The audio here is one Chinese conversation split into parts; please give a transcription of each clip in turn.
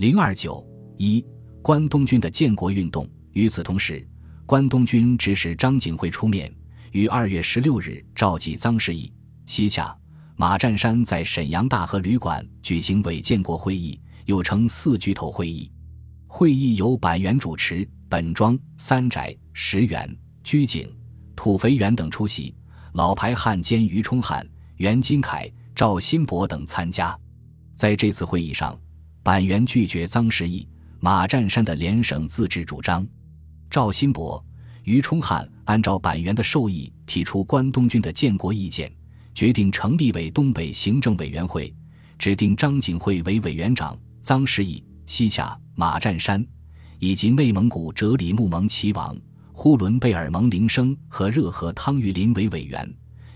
零二九一，关东军的建国运动。与此同时，关东军指使张景惠出面，于二月十六日召集臧士义、西洽、马占山在沈阳大河旅馆举行伪建国会议，又称四巨头会议。会议由板垣主持，本庄、三宅、石原、居井、土肥原等出席，老牌汉奸于冲汉、袁金凯、赵新伯等参加。在这次会议上，板垣拒绝臧士义、马占山的联省自治主张。赵新伯、于冲汉按照板垣的授意，提出关东军的建国意见，决定成立为东北行政委员会，指定张景惠为委员长，臧士义、西夏、马占山以及内蒙古哲里木盟齐王、呼伦贝尔盟铃声和热河汤玉麟为委员，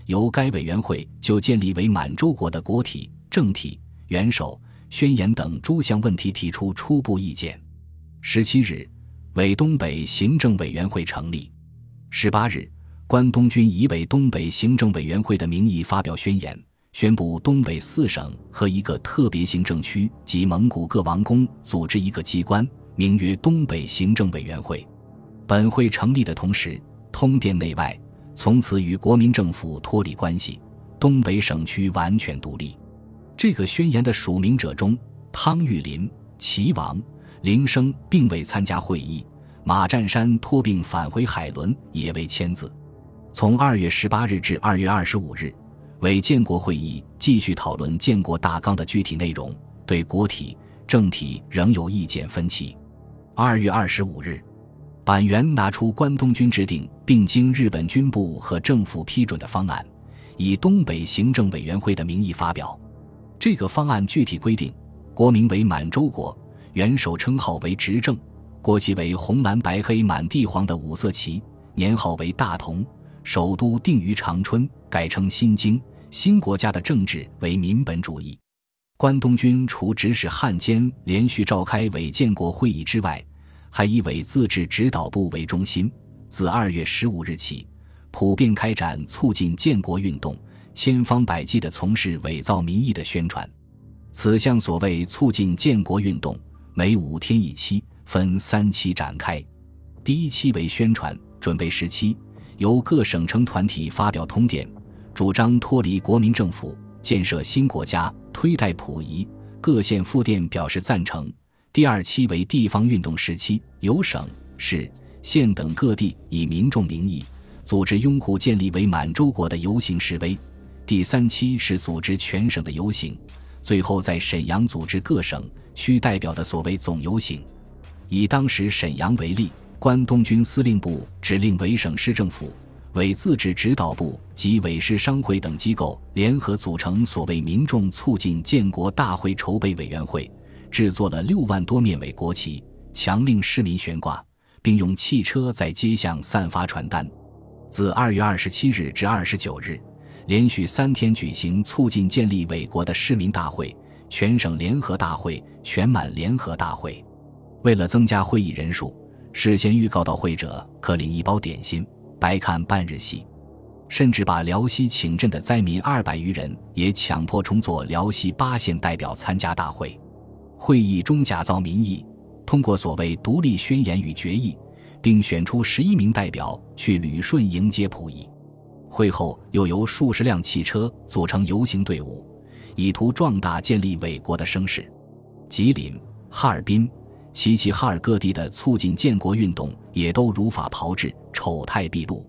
由该委员会就建立为满洲国的国体、政体、元首、宣言等诸项问题提出初步意见。十七日。伪东北行政委员会成立。十八日，关东军以伪东北行政委员会的名义发表宣言，宣布东北四省和一个特别行政区及蒙古各王公组织一个机关，名曰东北行政委员会。本会成立的同时，通电内外，从此与国民政府脱离关系，东北省区完全独立。这个宣言的署名者中，汤玉麟、齐王。铃声并未参加会议，马占山托病返回海伦，也未签字。从二月十八日至二月二十五日，伪建国会议继续讨论建国大纲的具体内容，对国体、政体仍有意见分歧。二月二十五日，板垣拿出关东军制定并经日本军部和政府批准的方案，以东北行政委员会的名义发表。这个方案具体规定，国名为满洲国。元首称号为执政，国旗为红蓝白黑满地黄的五色旗，年号为大同，首都定于长春，改称新京。新国家的政治为民本主义。关东军除指使汉奸连续召开伪建国会议之外，还以伪自治指导部为中心，自二月十五日起，普遍开展促进建国运动，千方百计地从事伪造民意的宣传。此项所谓促进建国运动。每五天一期，分三期展开。第一期为宣传准备时期，由各省城团体发表通电，主张脱离国民政府，建设新国家，推戴溥仪。各县复电表示赞成。第二期为地方运动时期，由省、市、县等各地以民众名义组织拥护建立为满洲国的游行示威。第三期是组织全省的游行。最后，在沈阳组织各省区代表的所谓总游行。以当时沈阳为例，关东军司令部指令伪省市政府、伪自治指导部及伪师商会等机构联合组成所谓民众促进建国大会筹备委员会，制作了六万多面伪国旗，强令市民悬挂，并用汽车在街巷散发传单。自二月二十七日至二十九日。连续三天举行促进建立伪国的市民大会、全省联合大会、全满联合大会。为了增加会议人数，事先预告到会者可领一包点心、白看半日戏，甚至把辽西请镇的灾民二百余人也强迫充作辽西八县代表参加大会。会议中假造民意，通过所谓独立宣言与决议，并选出十一名代表去旅顺迎接溥仪。会后，又由数十辆汽车组成游行队伍，以图壮大建立伪国的声势。吉林、哈尔滨、齐齐哈尔各地的促进建国运动也都如法炮制，丑态毕露。